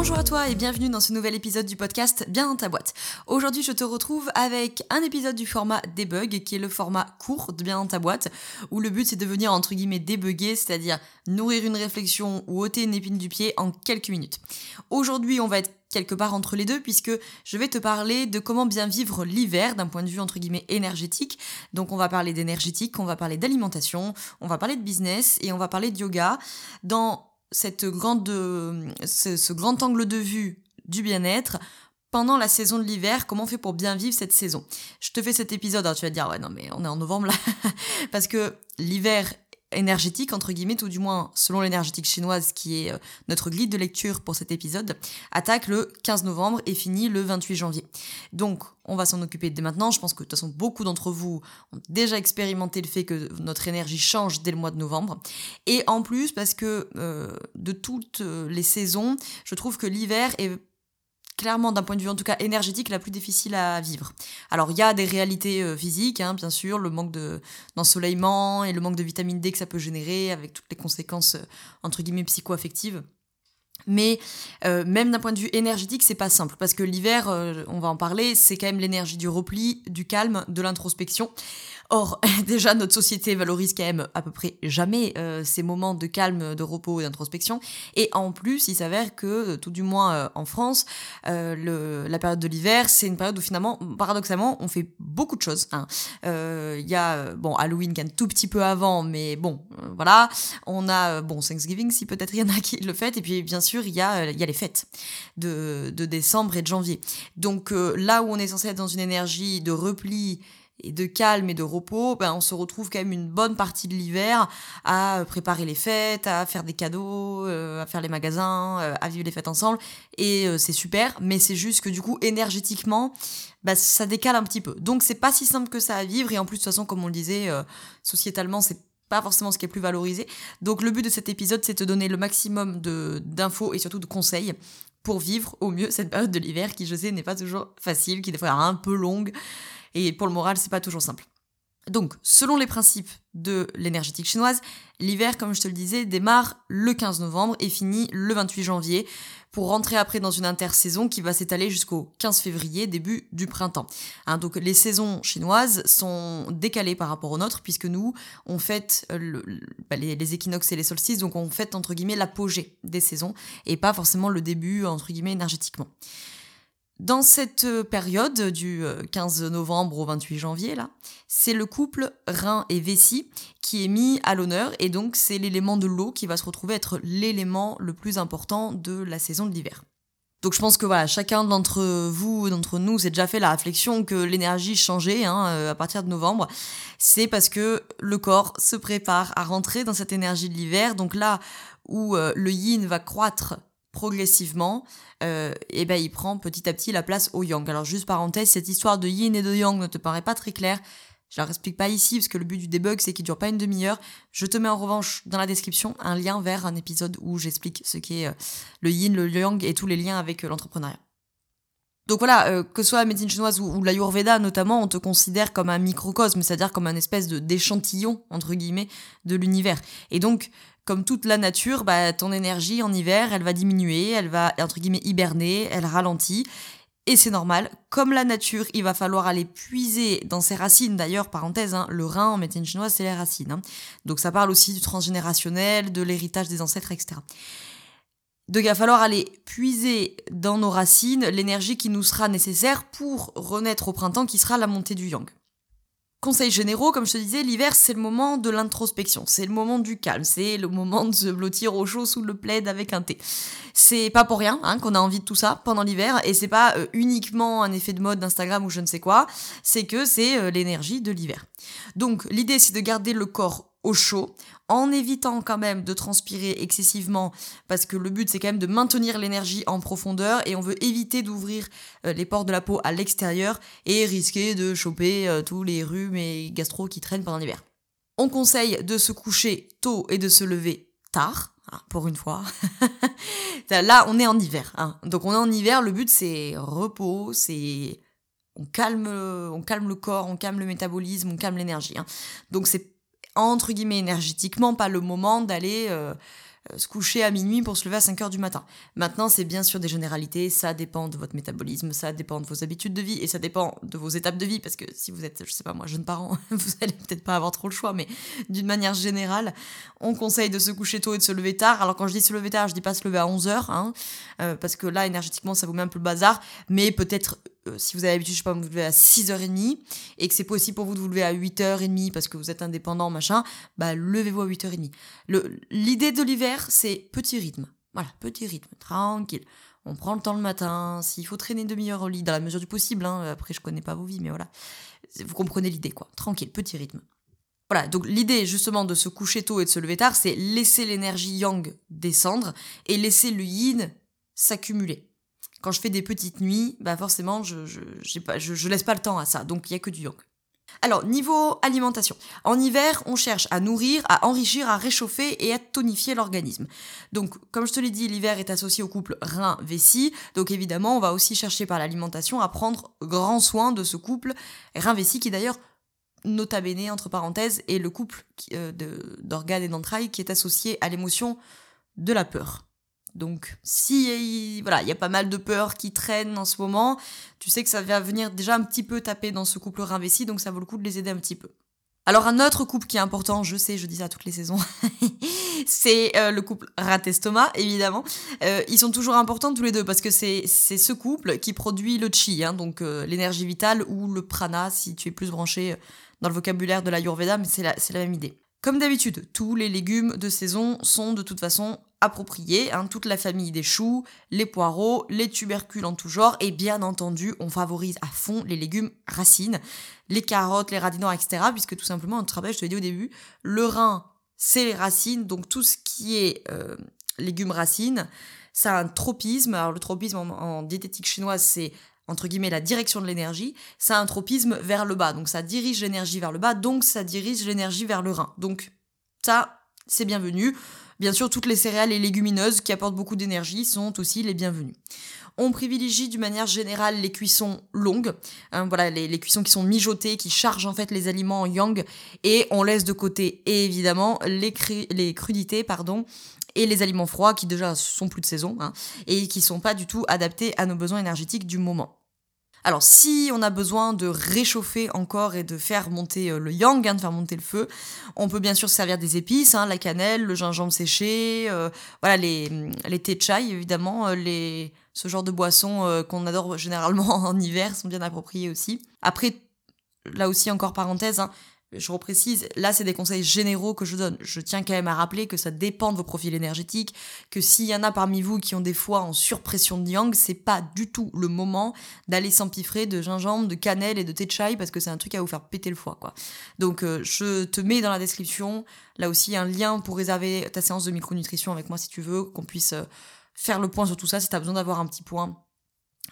Bonjour à toi et bienvenue dans ce nouvel épisode du podcast Bien dans ta boîte. Aujourd'hui, je te retrouve avec un épisode du format debug qui est le format court de Bien dans ta boîte où le but c'est de venir entre guillemets débugger, c'est-à-dire nourrir une réflexion ou ôter une épine du pied en quelques minutes. Aujourd'hui, on va être quelque part entre les deux puisque je vais te parler de comment bien vivre l'hiver d'un point de vue entre guillemets énergétique. Donc on va parler d'énergétique, on va parler d'alimentation, on va parler de business et on va parler de yoga dans cette grande, ce, ce grand angle de vue du bien-être pendant la saison de l'hiver, comment on fait pour bien vivre cette saison? Je te fais cet épisode, alors tu vas te dire, ouais, non, mais on est en novembre là. Parce que l'hiver énergétique, entre guillemets, tout du moins selon l'énergétique chinoise qui est euh, notre guide de lecture pour cet épisode, attaque le 15 novembre et finit le 28 janvier. Donc, on va s'en occuper dès maintenant. Je pense que de toute façon, beaucoup d'entre vous ont déjà expérimenté le fait que notre énergie change dès le mois de novembre. Et en plus, parce que euh, de toutes euh, les saisons, je trouve que l'hiver est clairement d'un point de vue en tout cas énergétique la plus difficile à vivre. Alors il y a des réalités euh, physiques, hein, bien sûr, le manque d'ensoleillement et le manque de vitamine D que ça peut générer avec toutes les conséquences euh, entre guillemets psycho-affectives. Mais euh, même d'un point de vue énergétique, c'est pas simple parce que l'hiver, on va en parler, c'est quand même l'énergie du repli, du calme, de l'introspection. Or, déjà, notre société valorise quand même à peu près jamais euh, ces moments de calme, de repos et d'introspection. Et en plus, il s'avère que, euh, tout du moins euh, en France, le, la période de l'hiver, c'est une période où finalement, paradoxalement, on fait beaucoup de choses. Il hein. y a, bon, Halloween qui est un tout petit peu avant, mais bon, voilà. On a, bon, Thanksgiving, si peut-être il y en a qui le fêtent. Et puis, bien sûr, il y a, y a les fêtes de, de décembre et de janvier. Donc, là où on est censé être dans une énergie de repli, et de calme et de repos, ben on se retrouve quand même une bonne partie de l'hiver à préparer les fêtes, à faire des cadeaux, euh, à faire les magasins, euh, à vivre les fêtes ensemble. Et euh, c'est super, mais c'est juste que du coup, énergétiquement, ben, ça décale un petit peu. Donc c'est pas si simple que ça à vivre. Et en plus, de toute façon, comme on le disait, sociétalement, c'est pas forcément ce qui est plus valorisé. Donc le but de cet épisode, c'est de donner le maximum d'infos et surtout de conseils pour vivre au mieux cette période de l'hiver qui, je sais, n'est pas toujours facile, qui des fois un peu longue. Et pour le moral, c'est pas toujours simple. Donc, selon les principes de l'énergétique chinoise, l'hiver, comme je te le disais, démarre le 15 novembre et finit le 28 janvier pour rentrer après dans une intersaison qui va s'étaler jusqu'au 15 février, début du printemps. Hein, donc les saisons chinoises sont décalées par rapport aux nôtres puisque nous, on fête bah, les, les, équinoxes et les solstices, donc on fête entre guillemets l'apogée des saisons et pas forcément le début entre guillemets énergétiquement. Dans cette euh, période du 15 euh, novembre au 28 janvier, là, c'est le couple rein et vessie qui est mis à l'honneur et donc c'est l'élément de l'eau qui va se retrouver être l'élément le plus important de la saison de l'hiver. Donc je pense que voilà, chacun d'entre vous, d'entre nous, s'est déjà fait la réflexion que l'énergie changeait hein, euh, à partir de novembre. C'est parce que le corps se prépare à rentrer dans cette énergie de l'hiver. Donc là où le yin va croître progressivement, euh, et ben il prend petit à petit la place au yang. Alors juste parenthèse, cette histoire de yin et de yang ne te paraît pas très claire. Je la explique pas ici parce que le but du debug c'est qu'il dure pas une demi-heure. Je te mets en revanche dans la description un lien vers un épisode où j'explique ce qu'est euh, le yin, le yang et tous les liens avec euh, l'entrepreneuriat. Donc voilà, que ce soit la médecine chinoise ou, ou l'ayurveda notamment, on te considère comme un microcosme, c'est-à-dire comme un espèce d'échantillon entre guillemets de l'univers. Et donc comme toute la nature, bah, ton énergie en hiver, elle va diminuer, elle va, entre guillemets, hiberner, elle ralentit. Et c'est normal, comme la nature, il va falloir aller puiser dans ses racines. D'ailleurs, parenthèse, hein, le rein en médecine chinoise, c'est les racines. Hein. Donc ça parle aussi du transgénérationnel, de l'héritage des ancêtres, etc. Donc il va falloir aller puiser dans nos racines l'énergie qui nous sera nécessaire pour renaître au printemps, qui sera la montée du yang. Conseils généraux, comme je te disais, l'hiver c'est le moment de l'introspection, c'est le moment du calme, c'est le moment de se blottir au chaud sous le plaid avec un thé. C'est pas pour rien hein, qu'on a envie de tout ça pendant l'hiver et c'est pas euh, uniquement un effet de mode d'Instagram ou je ne sais quoi, c'est que c'est euh, l'énergie de l'hiver. Donc l'idée c'est de garder le corps au chaud, en évitant quand même de transpirer excessivement, parce que le but c'est quand même de maintenir l'énergie en profondeur et on veut éviter d'ouvrir euh, les pores de la peau à l'extérieur et risquer de choper euh, tous les rhumes et gastro qui traînent pendant l'hiver. On conseille de se coucher tôt et de se lever tard, hein, pour une fois. Là, on est en hiver. Hein. Donc on est en hiver, le but c'est repos, c'est on calme, on calme le corps, on calme le métabolisme, on calme l'énergie. Hein. Donc c'est entre guillemets énergétiquement pas le moment d'aller euh, euh, se coucher à minuit pour se lever à 5 heures du matin. Maintenant, c'est bien sûr des généralités, ça dépend de votre métabolisme, ça dépend de vos habitudes de vie et ça dépend de vos étapes de vie parce que si vous êtes, je sais pas moi, jeune parent, vous allez peut-être pas avoir trop le choix, mais d'une manière générale, on conseille de se coucher tôt et de se lever tard. Alors quand je dis se lever tard, je dis pas se lever à 11 heures, hein, euh, parce que là, énergétiquement, ça vous met un peu le bazar, mais peut-être euh, si vous avez l'habitude, je sais pas, vous lever à 6h30 et que c'est possible pour vous de vous lever à 8h30 parce que vous êtes indépendant, machin, bah levez-vous à 8h30. L'idée de l'hiver, c'est petit rythme. Voilà, petit rythme, tranquille. On prend le temps le matin, s'il faut traîner une demi-heure au lit, dans la mesure du possible, hein, après je connais pas vos vies, mais voilà. Vous comprenez l'idée, quoi. Tranquille, petit rythme. Voilà, donc l'idée justement de se coucher tôt et de se lever tard, c'est laisser l'énergie yang descendre et laisser le yin s'accumuler quand je fais des petites nuits, bah forcément, je, je, je, laisse pas le temps à ça. Donc, il y a que du yang. Alors, niveau alimentation. En hiver, on cherche à nourrir, à enrichir, à réchauffer et à tonifier l'organisme. Donc, comme je te l'ai dit, l'hiver est associé au couple rein-vessie. Donc, évidemment, on va aussi chercher par l'alimentation à prendre grand soin de ce couple rein-vessie qui d'ailleurs nota bene, entre parenthèses, est le couple euh, d'organes et d'entrailles qui est associé à l'émotion de la peur. Donc, si voilà, il y a pas mal de peurs qui traînent en ce moment, tu sais que ça va venir déjà un petit peu taper dans ce couple rinvesti, donc ça vaut le coup de les aider un petit peu. Alors un autre couple qui est important, je sais, je dis ça toutes les saisons, c'est euh, le couple rat-estomac, évidemment. Euh, ils sont toujours importants tous les deux parce que c'est ce couple qui produit le chi, hein, donc euh, l'énergie vitale ou le prana si tu es plus branché dans le vocabulaire de l'Ayurveda, mais c'est la, la même idée. Comme d'habitude, tous les légumes de saison sont de toute façon appropriés, hein, toute la famille des choux, les poireaux, les tubercules en tout genre, et bien entendu, on favorise à fond les légumes racines, les carottes, les radis etc., puisque tout simplement, on travaille, je te l'ai dit au début, le rein, c'est les racines, donc tout ce qui est euh, légumes racines, ça a un tropisme. Alors le tropisme en diététique chinoise, c'est entre guillemets, la direction de l'énergie, ça a un tropisme vers le bas. Donc ça dirige l'énergie vers le bas, donc ça dirige l'énergie vers le rein. Donc ça, c'est bienvenu. Bien sûr, toutes les céréales et légumineuses qui apportent beaucoup d'énergie sont aussi les bienvenues. On privilégie d'une manière générale les cuissons longues, hein, voilà les, cuissons qui sont mijotées, qui chargent en fait les aliments en yang, et on laisse de côté évidemment les, les crudités, pardon, et les aliments froids qui déjà sont plus de saison hein, et qui sont pas du tout adaptés à nos besoins énergétiques du moment. Alors si on a besoin de réchauffer encore et de faire monter euh, le yang, hein, de faire monter le feu, on peut bien sûr se servir des épices, hein, la cannelle, le gingembre séché, euh, voilà les, les thés chai évidemment, euh, les, ce genre de boissons qu'on adore généralement en hiver sont bien appropriées aussi. Après, là aussi encore parenthèse, hein, je reprécise, là c'est des conseils généraux que je donne. Je tiens quand même à rappeler que ça dépend de vos profils énergétiques, que s'il y en a parmi vous qui ont des foies en surpression de yang, c'est pas du tout le moment d'aller s'empiffrer de gingembre, de cannelle et de thé de chai parce que c'est un truc à vous faire péter le foie quoi. Donc euh, je te mets dans la description là aussi un lien pour réserver ta séance de micronutrition avec moi si tu veux, qu'on puisse euh, faire le point sur tout ça si tu as besoin d'avoir un petit point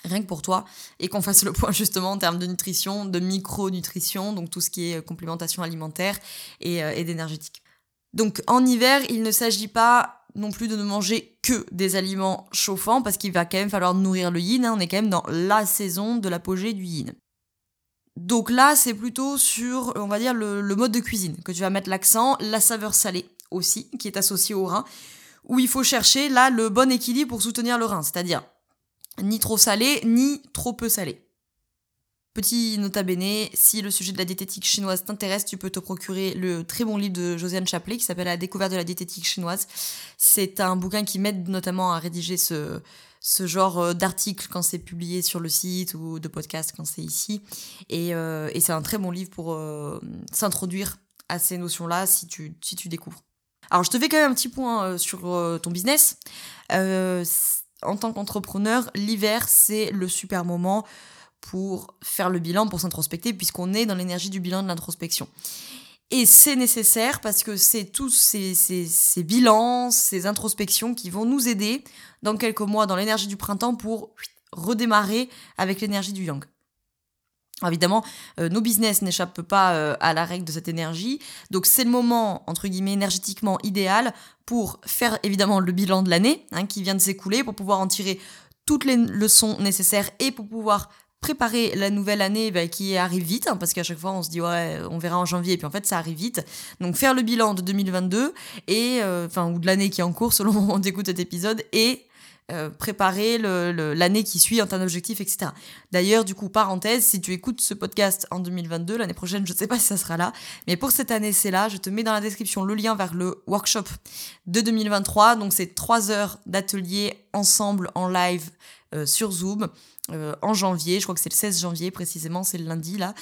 rien que pour toi, et qu'on fasse le point justement en termes de nutrition, de micronutrition, donc tout ce qui est euh, complémentation alimentaire euh, et, d'énergétique. Donc en hiver, il ne s'agit pas non plus de ne manger que des aliments chauffants, parce qu'il va quand même falloir nourrir le yin, hein. on est quand même dans la saison de l'apogée du yin. Donc là, c'est plutôt sur, on va dire, le, le mode de cuisine que tu vas mettre l'accent, la saveur salée aussi, qui est associée au rein, où il faut chercher là le bon équilibre pour soutenir le rein, c'est-à-dire ni trop salé, ni trop peu salé. Petit nota bene, si le sujet de la diététique chinoise t'intéresse, tu peux te procurer le très bon livre de Josiane Chaplet qui s'appelle La découverte de la diététique chinoise. C'est un bouquin qui m'aide notamment à rédiger ce, ce genre euh, d'articles quand c'est publié sur le site ou de podcast quand c'est ici. Et, euh, c'est un très bon livre pour euh, s'introduire à ces notions-là si tu, si tu découvres. Alors je te fais quand même un petit point sur ton business en tant qu'entrepreneur, l'hiver, c'est le super moment pour faire le bilan, pour s'introspecter, puisqu'on est dans l'énergie du bilan de l'introspection. Et c'est nécessaire parce que c'est tous ces, bilans, ces introspections qui vont nous aider dans quelques mois dans l'énergie du printemps pour redémarrer avec l'énergie du yang. Évidemment, euh, nos business n'échappent pas euh, à la règle de cette énergie. Donc c'est le moment, entre guillemets, énergétiquement idéal pour faire évidemment le bilan de l'année hein, qui vient de s'écouler, pour pouvoir en tirer toutes les leçons nécessaires et pour pouvoir préparer la nouvelle année bah, qui arrive vite, hein, parce qu'à chaque fois on se dit ouais on verra en janvier, et puis en fait ça arrive vite. Donc faire le bilan de 2022 et euh, enfin ou de l'année qui est en cours selon où on écoute cet épisode et euh, préparer l'année qui suit en termes d'objectifs, etc. D'ailleurs, du coup, parenthèse, si tu écoutes ce podcast en 2022, l'année prochaine, je ne sais pas si ça sera là, mais pour cette année, c'est là. Je te mets dans la description le lien vers le workshop de 2023. Donc, c'est trois heures d'atelier ensemble en live euh, sur Zoom euh, en janvier. Je crois que c'est le 16 janvier précisément, c'est le lundi là,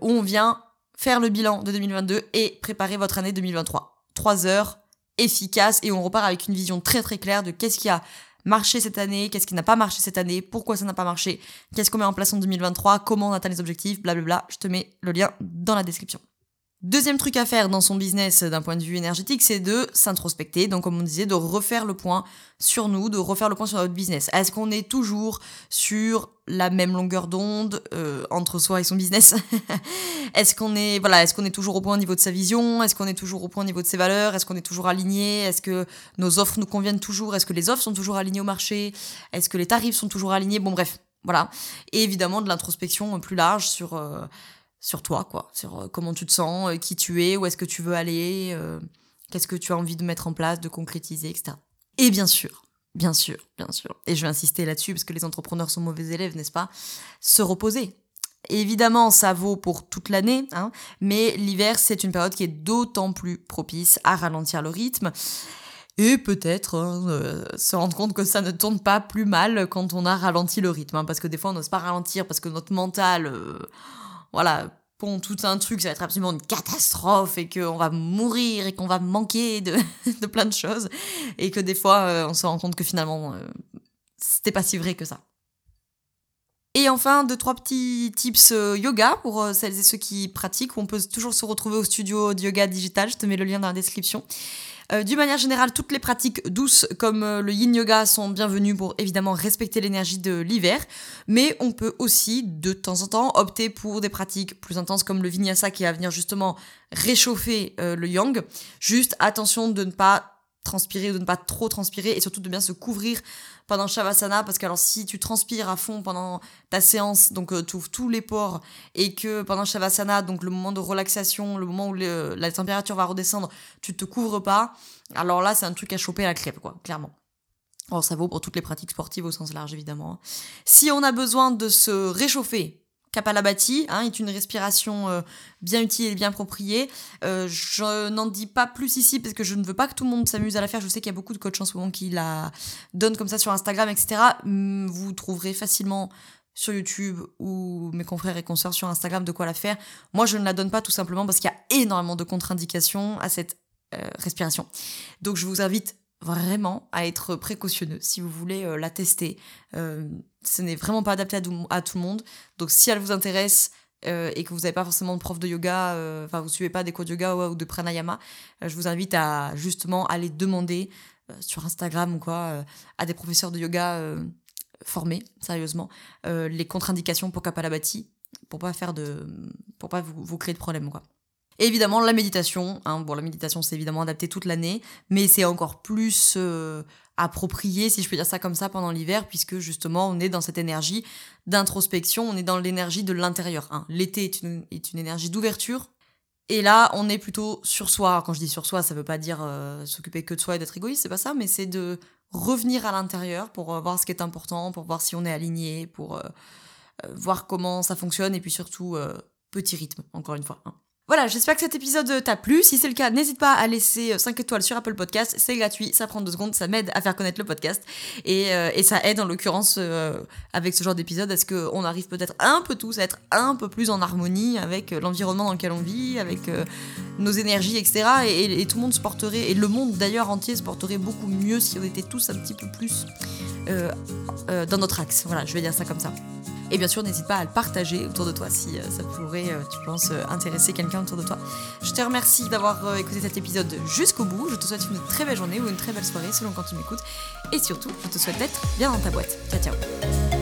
où on vient faire le bilan de 2022 et préparer votre année 2023. Trois heures efficaces et on repart avec une vision très très claire de qu'est-ce qu'il y a marché cette année, qu'est-ce qui n'a pas marché cette année, pourquoi ça n'a pas marché, qu'est-ce qu'on met en place en 2023, comment on atteint les objectifs, blablabla. Je te mets le lien dans la description. Deuxième truc à faire dans son business d'un point de vue énergétique, c'est de s'introspecter. Donc, comme on disait, de refaire le point sur nous, de refaire le point sur notre business. Est-ce qu'on est toujours sur la même longueur d'onde euh, entre soi et son business Est-ce qu'on est voilà, est-ce qu'on est toujours au point au niveau de sa vision? Est-ce qu'on est toujours au point au niveau de ses valeurs? Est-ce qu'on est toujours aligné? Est-ce que nos offres nous conviennent toujours? Est-ce que les offres sont toujours alignées au marché? Est-ce que les tarifs sont toujours alignés? Bon, bref, voilà. Et évidemment de l'introspection plus large sur euh, sur toi, quoi, sur euh, comment tu te sens, euh, qui tu es, où est-ce que tu veux aller, euh, qu'est-ce que tu as envie de mettre en place, de concrétiser, etc. Et bien sûr, bien sûr, bien sûr, et je vais insister là-dessus parce que les entrepreneurs sont mauvais élèves, n'est-ce pas? Se reposer. Évidemment, ça vaut pour toute l'année, hein, mais l'hiver, c'est une période qui est d'autant plus propice à ralentir le rythme. Et peut-être hein, se rendre compte que ça ne tourne pas plus mal quand on a ralenti le rythme. Hein, parce que des fois, on n'ose pas ralentir parce que notre mental voilà, tout un truc, ça va être absolument une catastrophe et qu'on va mourir et qu'on va manquer de, de, plein de choses et que des fois euh, on se rend compte que finalement euh, c'était pas si vrai que ça. Et enfin, deux, trois petits tips euh, yoga pour celles et ceux qui pratiquent, on peut toujours se retrouver au studio de yoga digital, je te mets le lien dans la description. Euh, d'une manière générale, toutes les pratiques douces comme euh, le yin yoga sont bienvenues pour évidemment respecter l'énergie de l'hiver, mais on peut aussi de temps en temps opter pour des pratiques plus intenses comme le vinyasa qui va venir justement réchauffer euh, le yang. Juste attention de ne pas transpirer ou de ne pas trop transpirer et surtout de bien se couvrir pendant Shavasana parce que alors si tu transpires à fond pendant ta séance donc euh, tu ouvres tous les pores et que pendant Shavasana donc le moment de relaxation le moment où la température va redescendre tu te couvres pas alors là c'est un truc à choper à la crêpe quoi clairement. Alors ça vaut pour toutes les pratiques sportives au sens large évidemment si on a besoin de se réchauffer Kapalabhati hein, est une respiration euh, bien utile et bien appropriée. Euh, je n'en dis pas plus ici parce que je ne veux pas que tout le monde s'amuse à la faire. Je sais qu'il y a beaucoup de coachs en ce moment qui la donnent comme ça sur Instagram, etc. Hum, vous trouverez facilement sur YouTube ou mes confrères et consoeurs sur Instagram de quoi la faire. Moi, je ne la donne pas tout simplement parce qu'il y a énormément de contre-indications à cette euh, respiration. Donc, je vous invite vraiment à être précautionneux si vous voulez la tester. Ce n'est vraiment pas adapté à, tout le monde. Donc si elle vous intéresse euh, et que vous n'avez pas forcément de prof de yoga, enfin vous suivez pas des cours de yoga ou, de pranayama, je vous invite à justement aller demander sur Instagram ou quoi à des professeurs de yoga formés, sérieusement, les contre-indications pour Kapalabhati pour pas faire de pour pas vous, vous créer de problème quoi évidemment, la méditation. Hein. bon, la méditation, c'est évidemment adapté toute l'année, mais c'est encore plus euh, approprié, si je peux dire ça comme ça, pendant l'hiver, puisque justement, on est dans cette énergie d'introspection, on est dans l'énergie de l'intérieur. Hein. L'été est une, est une énergie d'ouverture. Et là, on est plutôt sur soi. Quand je dis sur soi, ça veut pas dire euh, s'occuper que de soi et d'être égoïste, c'est pas ça, mais c'est de revenir à l'intérieur pour euh, voir ce qui est important, pour voir si on est aligné, pour voir comment ça fonctionne, et puis surtout, petit rythme, encore une fois. Hein. Voilà, j'espère que cet épisode t'a plu. Si c'est le cas, n'hésite pas à laisser 5 euh, étoiles sur Apple Podcast. C'est gratuit, ça prend 2 secondes, ça m'aide à faire connaître le podcast. Et, euh, ça aide en l'occurrence euh, avec ce genre d'épisode à ce qu'on arrive peut-être un peu tous à être un peu plus en harmonie avec l'environnement dans lequel on vit, avec nos énergies, etc. Et, et, tout le monde se porterait, et le monde d'ailleurs entier se porterait beaucoup mieux si on était tous un petit peu plus dans notre axe. Voilà, je vais dire ça comme ça. Et bien sûr, n'hésite pas à le partager autour de toi si euh, ça pourrait, euh, tu penses, euh, intéresser quelqu'un autour de toi. Je te remercie d'avoir écouté cet épisode jusqu'au bout. Je te souhaite une très belle journée ou une très belle soirée selon quand tu m'écoutes. Et surtout, je te souhaite d'être bien dans ta boîte. Ciao, ciao.